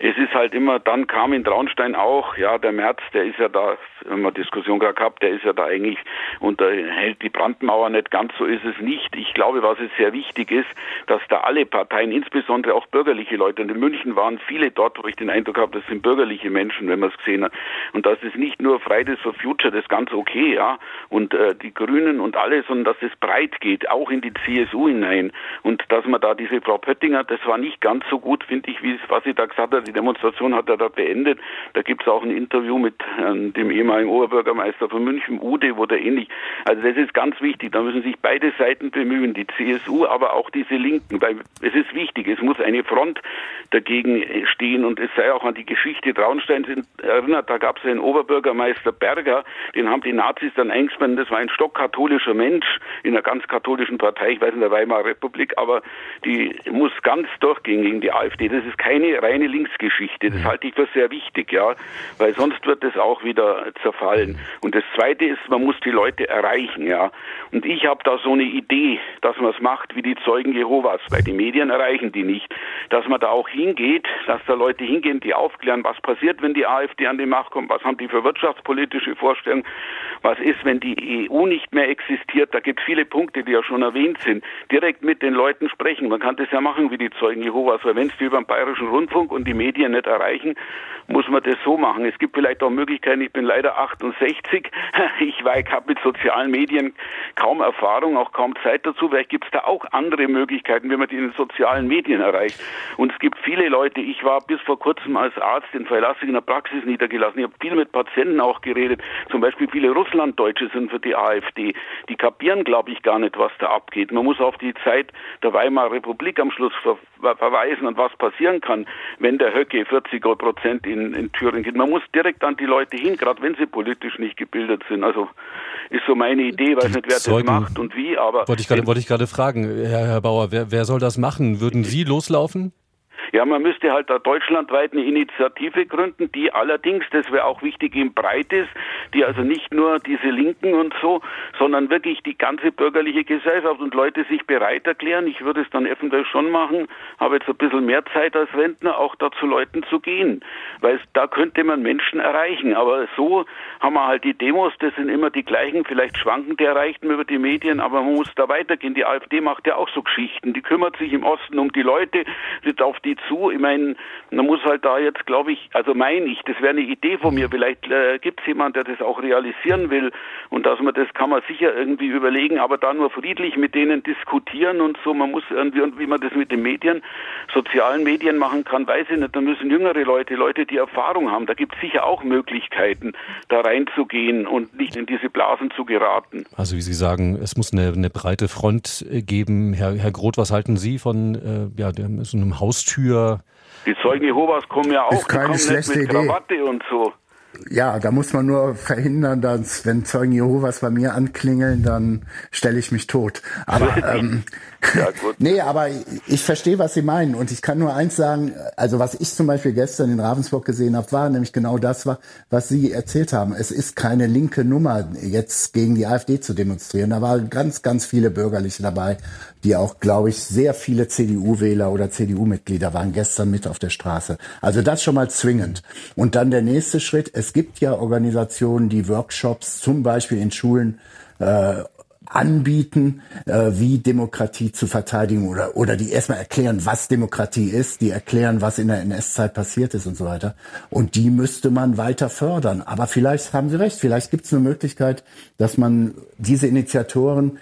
es ist halt immer, dann kam in Traunstein auch, ja, der März, der ist ja da, wir Diskussion gehabt, der ist ja da eigentlich unterhält die Brandmauer nicht ganz, so ist es nicht. Ich glaube, was es sehr wichtig ist, dass da alle Parteien, insbesondere auch bürgerliche Leute, und in München waren viele dort, wo ich den Eindruck habe, das sind bürgerliche Menschen, wenn man es gesehen hat, und das ist nicht nur Fridays for Future, das ist ganz okay, ja, und äh, die Grünen und alles, sondern dass es breit geht, auch in die CSU hinein, und dass man da diese Frau Pöttinger, das war nicht ganz so gut, finde ich, wie was sie da gesagt hat, die Demonstration hat er da beendet. Da gibt es auch ein Interview mit äh, dem ehemaligen Oberbürgermeister von München, Ude, der ähnlich. Also das ist ganz wichtig. Da müssen sich beide Seiten bemühen, die CSU, aber auch diese Linken, weil es ist wichtig. Es muss eine Front dagegen stehen und es sei auch an die Geschichte Traunsteins erinnert. Da gab es einen Oberbürgermeister Berger, den haben die Nazis dann eingespannt. Das war ein stockkatholischer Mensch in einer ganz katholischen Partei, ich weiß in der Weimarer Republik, aber die muss ganz durchgehen gegen die AfD. Das ist keine reine Links Geschichte. Das halte ich für sehr wichtig, ja, weil sonst wird es auch wieder zerfallen. Und das Zweite ist, man muss die Leute erreichen, ja. Und ich habe da so eine Idee, dass man es macht wie die Zeugen Jehovas, weil die Medien erreichen die nicht. Dass man da auch hingeht, dass da Leute hingehen, die aufklären, was passiert, wenn die AfD an die Macht kommt, was haben die für wirtschaftspolitische Vorstellungen, was ist, wenn die EU nicht mehr existiert. Da gibt es viele Punkte, die ja schon erwähnt sind. Direkt mit den Leuten sprechen. Man kann das ja machen wie die Zeugen Jehovas, weil wenn es die über den Bayerischen Rundfunk und die Medien nicht erreichen, muss man das so machen. Es gibt vielleicht auch Möglichkeiten, ich bin leider 68, [laughs] ich, ich habe mit sozialen Medien kaum Erfahrung, auch kaum Zeit dazu. Vielleicht gibt es da auch andere Möglichkeiten, wie man die in den sozialen Medien erreicht. Und es gibt viele Leute, ich war bis vor kurzem als Arzt in Verlassung in der Praxis niedergelassen. Ich habe viel mit Patienten auch geredet. Zum Beispiel viele Russlanddeutsche sind für die AfD. Die kapieren, glaube ich, gar nicht, was da abgeht. Man muss auf die Zeit der Weimarer Republik am Schluss ver verweisen und was passieren kann, wenn der Höcke 40 Prozent in, in Thüringen geht. Man muss direkt an die Leute hin, gerade wenn sie politisch nicht gebildet sind. Also ist so meine Idee, weiß nicht, wer Zeugen, das macht und wie, aber. Wollte ich gerade, wollte ich gerade fragen, Herr, Herr Bauer, wer, wer soll das machen? Würden Sie loslaufen? Ja, man müsste halt da deutschlandweit eine Initiative gründen, die allerdings, das wäre auch wichtig, in breit ist, die also nicht nur diese Linken und so, sondern wirklich die ganze bürgerliche Gesellschaft und Leute sich bereit erklären. Ich würde es dann eventuell schon machen, habe jetzt ein bisschen mehr Zeit als Rentner, auch da zu Leuten zu gehen, weil da könnte man Menschen erreichen. Aber so haben wir halt die Demos, das sind immer die gleichen, vielleicht schwanken die Erreichten über die Medien, aber man muss da weitergehen. Die AfD macht ja auch so Geschichten. Die kümmert sich im Osten um die Leute, tritt auf die zu. Ich meine, man muss halt da jetzt, glaube ich, also meine ich, das wäre eine Idee von mir. Vielleicht äh, gibt es jemand, der das auch realisieren will und dass man das kann man sicher irgendwie überlegen, aber da nur friedlich mit denen diskutieren und so. Man muss irgendwie und wie man das mit den Medien, sozialen Medien machen kann, weiß ich nicht. Da müssen jüngere Leute, Leute, die Erfahrung haben, da gibt es sicher auch Möglichkeiten, da reinzugehen und nicht in diese Blasen zu geraten. Also wie Sie sagen, es muss eine, eine breite Front geben. Herr, Herr Groth, was halten Sie von äh, ja, so einem Haustür? Die Zeugen Jehovas kommen ja auch, Ist keine die kommen nicht mit Idee. Krawatte und so. Ja, da muss man nur verhindern, dass wenn Zeugen Jehovas bei mir anklingeln, dann stelle ich mich tot. Aber [laughs] ähm, [laughs] nee, aber ich verstehe, was Sie meinen und ich kann nur eins sagen. Also was ich zum Beispiel gestern in Ravensburg gesehen habe, war nämlich genau das, was Sie erzählt haben. Es ist keine linke Nummer, jetzt gegen die AfD zu demonstrieren. Da waren ganz, ganz viele Bürgerliche dabei, die auch, glaube ich, sehr viele CDU-Wähler oder CDU-Mitglieder waren gestern mit auf der Straße. Also das schon mal zwingend. Und dann der nächste Schritt. Es gibt ja Organisationen, die Workshops zum Beispiel in Schulen äh, anbieten, äh, wie Demokratie zu verteidigen oder, oder die erstmal erklären, was Demokratie ist, die erklären, was in der NS-Zeit passiert ist und so weiter. Und die müsste man weiter fördern. Aber vielleicht haben Sie recht, vielleicht gibt es eine Möglichkeit, dass man diese Initiatoren,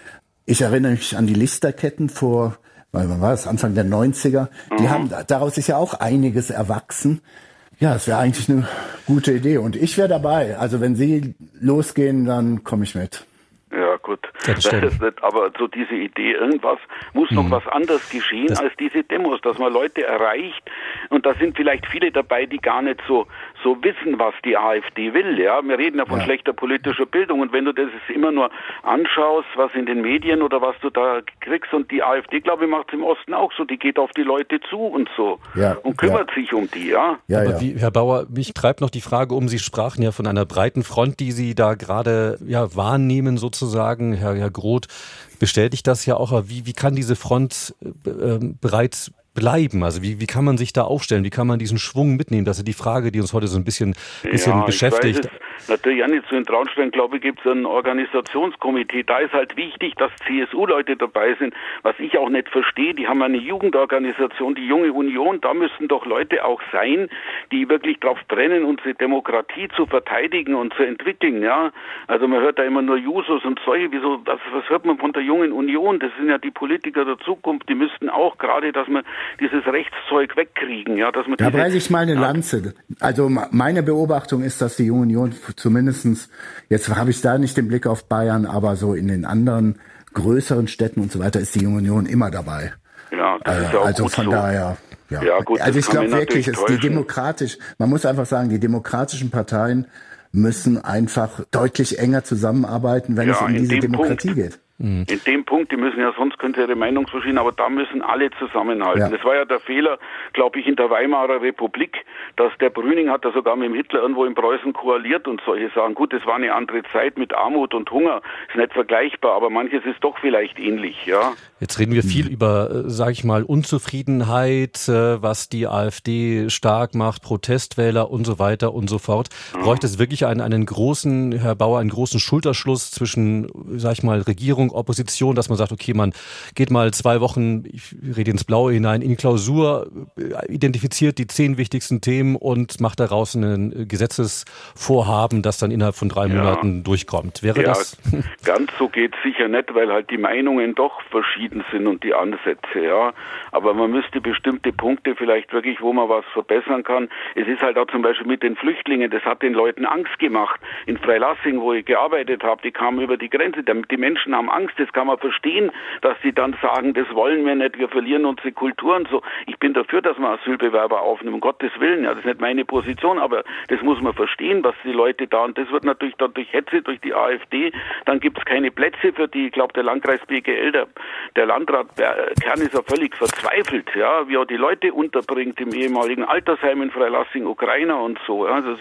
ich erinnere mich an die Listerketten vor, wann war das, Anfang der 90er, die haben, daraus ist ja auch einiges erwachsen. Ja, es wäre eigentlich eine gute Idee. Und ich wäre dabei. Also wenn Sie losgehen, dann komme ich mit. Ja, gut. Das das nicht, aber so diese Idee, irgendwas muss noch was anderes geschehen als diese Demos, dass man Leute erreicht. Und da sind vielleicht viele dabei, die gar nicht so, so wissen, was die AfD will. Ja, wir reden ja von schlechter politischer Bildung. Und wenn du das immer nur anschaust, was in den Medien oder was du da kriegst, und die AfD, glaube ich, macht es im Osten auch so, die geht auf die Leute zu und so. Ja, und kümmert sich um die, ja. Ja, Aber ja. Wie, Herr Bauer, mich treibt noch die Frage um, Sie sprachen ja von einer breiten Front, die Sie da gerade ja, wahrnehmen sozusagen. Herr, Herr Groth bestätigt das ja auch. Aber wie, wie kann diese Front äh, ähm, bereits bleiben? Also wie, wie kann man sich da aufstellen? Wie kann man diesen Schwung mitnehmen? Das ist die Frage, die uns heute so ein bisschen, bisschen ja, beschäftigt. Natürlich auch nicht so in Traunstein, glaube ich, gibt es ein Organisationskomitee. Da ist halt wichtig, dass CSU-Leute dabei sind. Was ich auch nicht verstehe, die haben eine Jugendorganisation, die Junge Union. Da müssen doch Leute auch sein, die wirklich darauf brennen, unsere Demokratie zu verteidigen und zu entwickeln. Ja, also man hört da immer nur Jusos und solche. Wieso? Was, was hört man von der Jungen Union? Das sind ja die Politiker der Zukunft. Die müssten auch gerade, dass man dieses Rechtszeug wegkriegen. Ja, dass man Da breche ich mal eine. Lanze. Also meine Beobachtung ist, dass die Junge Union zumindestens jetzt habe ich da nicht den Blick auf Bayern, aber so in den anderen größeren Städten und so weiter ist die Junge Union immer dabei. Ja, das Äh, ist ja auch also gut von so. daher. Ja. Ja, gut, also ich glaube wirklich, ist die demokratisch, man muss einfach sagen, die demokratischen Parteien müssen einfach deutlich enger zusammenarbeiten, wenn Ja, es um diese dem Demokratie Punkt. geht. In dem Punkt, die müssen ja sonst könnte ihre Meinung verschieben, aber da müssen alle zusammenhalten. Ja. Das war ja der Fehler, glaube ich, in der Weimarer Republik, dass der Brüning hat ja sogar mit dem Hitler irgendwo in Preußen koaliert und solche Sachen. Gut, das war eine andere Zeit mit Armut und Hunger, ist nicht vergleichbar, aber manches ist doch vielleicht ähnlich, ja. Jetzt reden wir viel über, äh, sage ich mal, Unzufriedenheit, äh, was die AfD stark macht, Protestwähler und so weiter und so fort. Bräuchte es wirklich einen, einen großen, Herr Bauer, einen großen Schulterschluss zwischen, sage ich mal, Regierung, Opposition, dass man sagt, okay, man geht mal zwei Wochen, ich rede ins Blaue hinein, in die Klausur, äh, identifiziert die zehn wichtigsten Themen und macht daraus ein Gesetzesvorhaben, das dann innerhalb von drei Ja. Monaten durchkommt. Wäre ja, das? [laughs] ganz so geht's sicher nicht, weil halt die Meinungen doch verschieden sind und die Ansätze, ja. Aber man müsste bestimmte Punkte vielleicht wirklich, wo man was verbessern kann. Es ist halt auch zum Beispiel mit den Flüchtlingen, das hat den Leuten Angst gemacht. In Freilassing, wo ich gearbeitet habe, die kamen über die Grenze. Die Menschen haben Angst. Das kann man verstehen, dass sie dann sagen, das wollen wir nicht, wir verlieren unsere Kultur und so. Ich bin dafür, dass man Asylbewerber aufnimmt, um Gottes Willen. Ja, das ist nicht meine Position, aber das muss man verstehen, was die Leute da, und das wird natürlich dann durch Hetze, durch die AfD, dann gibt es keine Plätze für die, ich glaube, der Landkreis BGL, der, der Landrat Kern ist ja völlig verzweifelt, ja, wie er die Leute unterbringt im ehemaligen Altersheim in Freilassing, Ukrainer und so. Ja, das,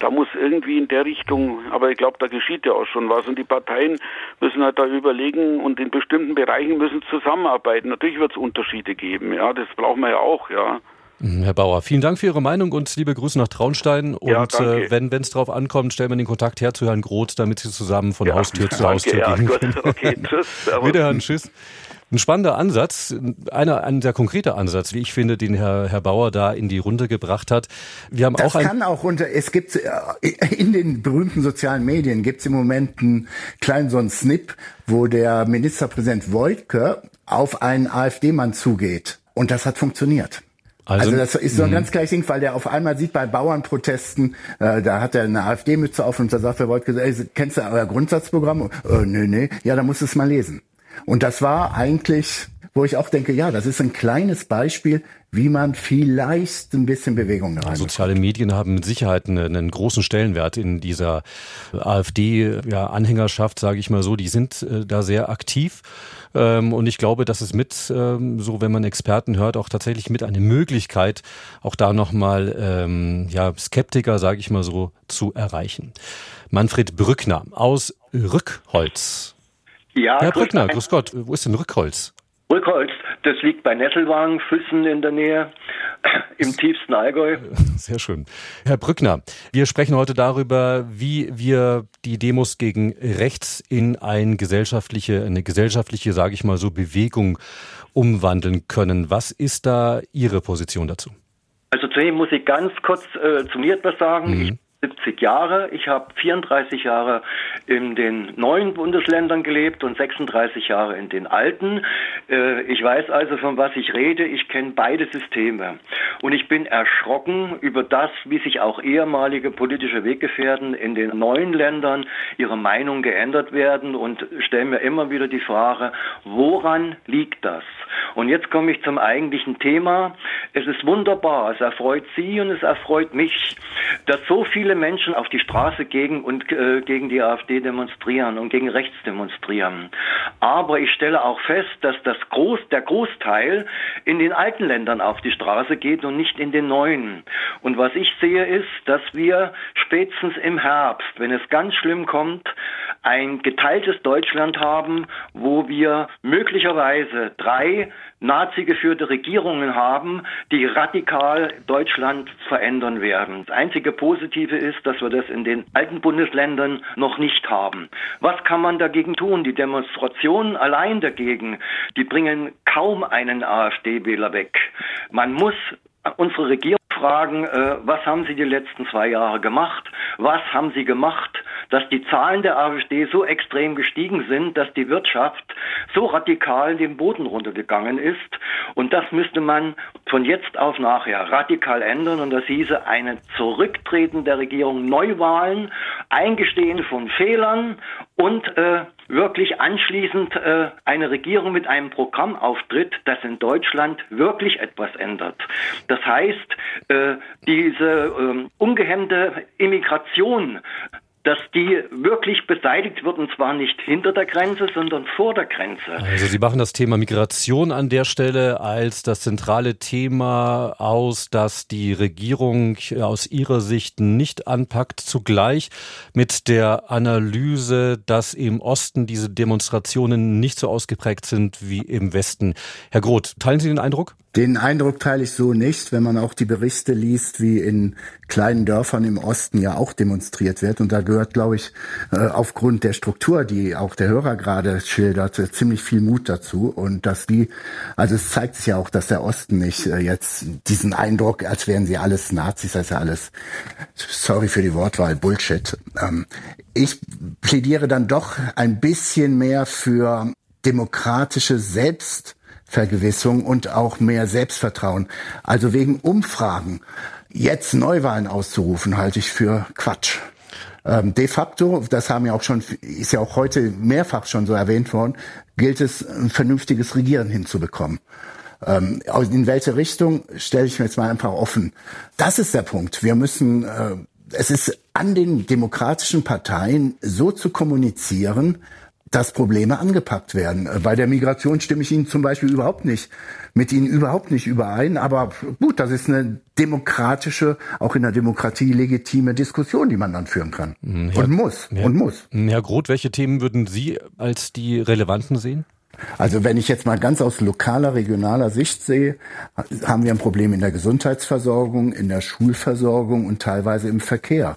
da muss irgendwie in der Richtung, aber ich glaube, da geschieht ja auch schon was. Und die Parteien müssen halt da überlegen und in bestimmten Bereichen müssen zusammenarbeiten. Natürlich wird es Unterschiede geben, ja, das brauchen wir ja auch, ja. Mhm, Herr Bauer, vielen Dank für Ihre Meinung und liebe Grüße nach Traunstein. Und Ja, äh, wenn es darauf ankommt, stellen wir den Kontakt her zu Herrn Groth, damit Sie zusammen von Ja, Haustür zu danke, Haustür ja, gehen gut, können. okay, tschüss. [laughs] Wiederhören, tschüss. Ein spannender Ansatz, einer, ein sehr konkreter Ansatz, wie ich finde, den Herr, Herr Bauer da in die Runde gebracht hat. Wir haben Das auch ein, kann auch unter, es gibt äh, in den berühmten sozialen Medien gibt es im Moment einen kleinen so einen Snip, wo der Ministerpräsident Wojtke auf einen AfD-Mann zugeht. Und das hat funktioniert. Also- Also, das ist so ein Mhm. ganz gleich Ding, weil der auf einmal sieht bei Bauernprotesten, äh, da hat er eine AfD-Mütze auf und da sagt er, Wojtke, ey, kennst du euer Grundsatzprogramm? Äh, nee, nee, ja, dann musst du es mal lesen. Und das war eigentlich, wo ich auch denke, ja, das ist ein kleines Beispiel, wie man vielleicht ein bisschen Bewegung rein. Soziale Medien haben mit Sicherheit einen, einen großen Stellenwert in dieser AfD-Anhängerschaft, sage ich mal so. Die sind äh, da sehr aktiv. Ähm, und ich glaube, dass es mit, ähm, so wenn man Experten hört, auch tatsächlich mit eine Möglichkeit, auch da nochmal ähm, ja, Skeptiker, sage ich mal so, zu erreichen. Manfred Brückner aus Rückholz. Ja, Herr Brückner, grüß Gott. Wo ist denn Rückholz? Rückholz, das liegt bei Nesselwagen, Füssen in der Nähe, [clears throat] im tiefsten Allgäu. [laughs] Sehr schön. Herr Brückner, wir sprechen heute darüber, wie wir die Demos gegen rechts in ein gesellschaftliche, eine gesellschaftliche, sage ich mal so, Bewegung umwandeln können. Was ist da Ihre Position dazu? Also zunächst muss ich ganz kurz äh, zu mir etwas sagen. Bin 70 Jahre, ich habe 34 Jahre in den neuen Bundesländern gelebt und 36 Jahre in den alten. Äh, ich weiß also, von was ich rede. Ich kenne beide Systeme. Und ich bin erschrocken über das, wie sich auch ehemalige politische Weggefährten in den neuen Ländern ihre Meinung geändert werden und stelle mir immer wieder die Frage, woran liegt das? Und jetzt komme ich zum eigentlichen Thema. Es ist wunderbar, es erfreut Sie und es erfreut mich, dass so viele Menschen auf die Straße gegen und äh, gegen die AfD demonstrieren und gegen rechts demonstrieren. Aber ich stelle auch fest, dass das Groß, der Großteil in den alten Ländern auf die Straße geht und nicht in den neuen. Und was ich sehe ist, dass wir spätestens im Herbst, wenn es ganz schlimm kommt, ein geteiltes Deutschland haben, wo wir möglicherweise drei nazi-geführte Regierungen haben, die radikal Deutschland verändern werden. Das einzige Positive ist, dass wir das in den alten Bundesländern noch nicht haben. Was kann man dagegen tun? Die Demonstrationen allein dagegen, die bringen kaum einen AfD-Wähler weg. Man muss unsere Regierung fragen, äh, was haben Sie die letzten zwei Jahre gemacht? Was haben Sie gemacht, dass die Zahlen der AfD so extrem gestiegen sind, dass die Wirtschaft so radikal den Boden runtergegangen ist? Und das müsste man von jetzt auf nachher radikal ändern. Und das hieße eine Zurücktreten der Regierung, Neuwahlen, Eingestehen von Fehlern und äh, wirklich anschließend äh, eine Regierung mit einem Programm auftritt, das in Deutschland wirklich etwas ändert. Das heißt, äh, diese ähm, ungehemmte Immigration, dass die wirklich beseitigt wird, und zwar nicht hinter der Grenze, sondern vor der Grenze. Also Sie machen das Thema Migration an der Stelle als das zentrale Thema aus, das die Regierung aus Ihrer Sicht nicht anpackt, zugleich mit der Analyse, dass im Osten diese Demonstrationen nicht so ausgeprägt sind wie im Westen. Herr Groth, teilen Sie den Eindruck? Den Eindruck teile ich so nicht, wenn man auch die Berichte liest, wie in kleinen Dörfern im Osten ja auch demonstriert wird. Und da gehört, glaube ich, äh, aufgrund der Struktur, die auch der Hörer gerade schildert, äh, ziemlich viel Mut dazu. Und dass die, also es zeigt sich ja auch, dass der Osten nicht äh, jetzt diesen Eindruck, als wären sie alles Nazis, ist ja alles, sorry für die Wortwahl, Bullshit. Ähm, ich plädiere dann doch ein bisschen mehr für demokratische Selbst Vergewissung und auch mehr Selbstvertrauen. Also wegen Umfragen jetzt Neuwahlen auszurufen, halte ich für Quatsch. Ähm, de facto, das haben ja auch schon, ist ja auch heute mehrfach schon so erwähnt worden, gilt es, ein vernünftiges Regieren hinzubekommen. Ähm, in welche Richtung stelle ich mir jetzt mal einfach offen. Das ist der Punkt. Wir müssen, äh, es ist an den demokratischen Parteien so zu kommunizieren, dass Probleme angepackt werden. Äh, bei der Migration stimme ich Ihnen zum Beispiel überhaupt nicht, mit Ihnen überhaupt nicht überein. Aber gut, das ist eine demokratische, auch in der Demokratie legitime Diskussion, die man dann führen kann. Hm, Herr, und muss, Herr, und muss. Herr Groth, welche Themen würden Sie als die relevanten sehen? Also wenn ich jetzt mal ganz aus lokaler, regionaler Sicht sehe, haben wir ein Problem in der Gesundheitsversorgung, in der Schulversorgung und teilweise im Verkehr.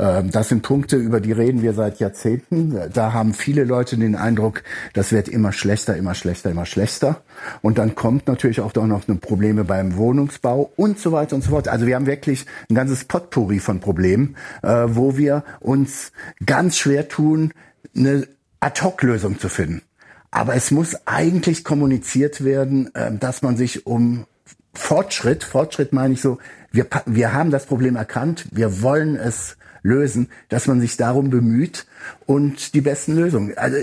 Ähm, das sind Punkte, über die reden wir seit Jahrzehnten. Da haben viele Leute den Eindruck, das wird immer schlechter, immer schlechter, immer schlechter. Und dann kommt natürlich auch noch Probleme beim Wohnungsbau und so weiter und so fort. Also wir haben wirklich ein ganzes Potpourri von Problemen, äh, wo wir uns ganz schwer tun, eine Ad-Hoc-Lösung zu finden. Aber es muss eigentlich kommuniziert werden, äh, dass man sich um Fortschritt, Fortschritt meine ich so, wir, wir haben das Problem erkannt, wir wollen es lösen, dass man sich darum bemüht und die besten Lösungen. Also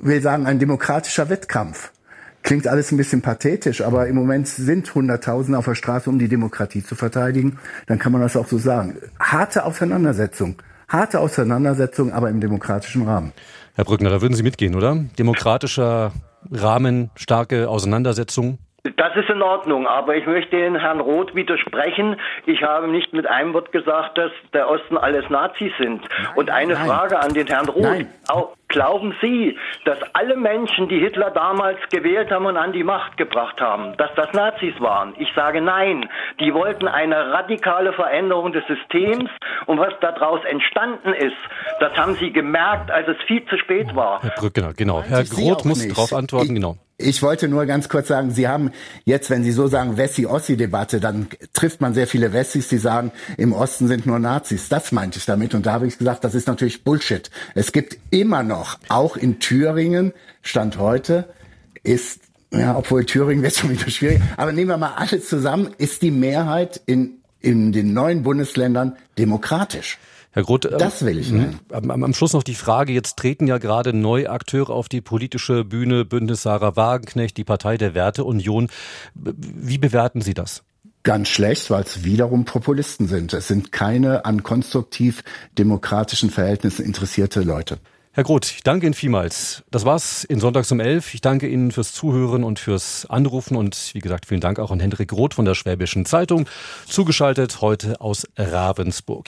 will sagen, ein demokratischer Wettkampf. Klingt alles ein bisschen pathetisch, aber im Moment sind Hunderttausende auf der Straße, um die Demokratie zu verteidigen. Dann kann man das auch so sagen. Harte Auseinandersetzung. Harte Auseinandersetzung, aber im demokratischen Rahmen. Herr Brückner, da würden Sie mitgehen, oder? Demokratischer Rahmen, starke Auseinandersetzung. Das ist in Ordnung, aber ich möchte den Herrn Roth widersprechen. Ich habe nicht mit einem Wort gesagt, dass der Osten alles Nazis sind. Nein, Und eine nein. Frage an den Herrn Roth. Nein. Glauben Sie, dass alle Menschen, die Hitler damals gewählt haben und an die Macht gebracht haben, dass das Nazis waren? Ich sage nein. Die wollten eine radikale Veränderung des Systems und was daraus entstanden ist, das haben sie gemerkt, als es viel zu spät war. Herr Brückner, genau. Herr Groth muss darauf antworten, ich, genau. Ich wollte nur ganz kurz sagen, Sie haben jetzt, wenn Sie so sagen, Wessi-Ossi-Debatte, dann trifft man sehr viele Wessis, die sagen, im Osten sind nur Nazis. Das meinte ich damit. Und da habe ich gesagt, das ist natürlich Bullshit. Es gibt immer noch, auch in Thüringen, Stand heute, ist, ja, obwohl Thüringen wird [laughs] schon wieder schwierig, aber nehmen wir mal alles zusammen, ist die Mehrheit in, in den neuen Bundesländern demokratisch. Herr Groth, ähm, das will ich. Ne? Am, am, Schluss noch die Frage, jetzt treten ja gerade neue Akteure auf die politische Bühne, Bündnis Sarah Wagenknecht, die Partei der Werteunion. Wie bewerten Sie das? Ganz schlecht, weil es wiederum Populisten sind. Es sind keine an konstruktiv demokratischen Verhältnissen interessierte Leute. Herr Groth, ich danke Ihnen vielmals. Das war's in Sonntags um 11. Ich danke Ihnen fürs Zuhören und fürs Anrufen und wie gesagt, vielen Dank auch an Hendrik Groth von der Schwäbischen Zeitung, zugeschaltet heute aus Ravensburg.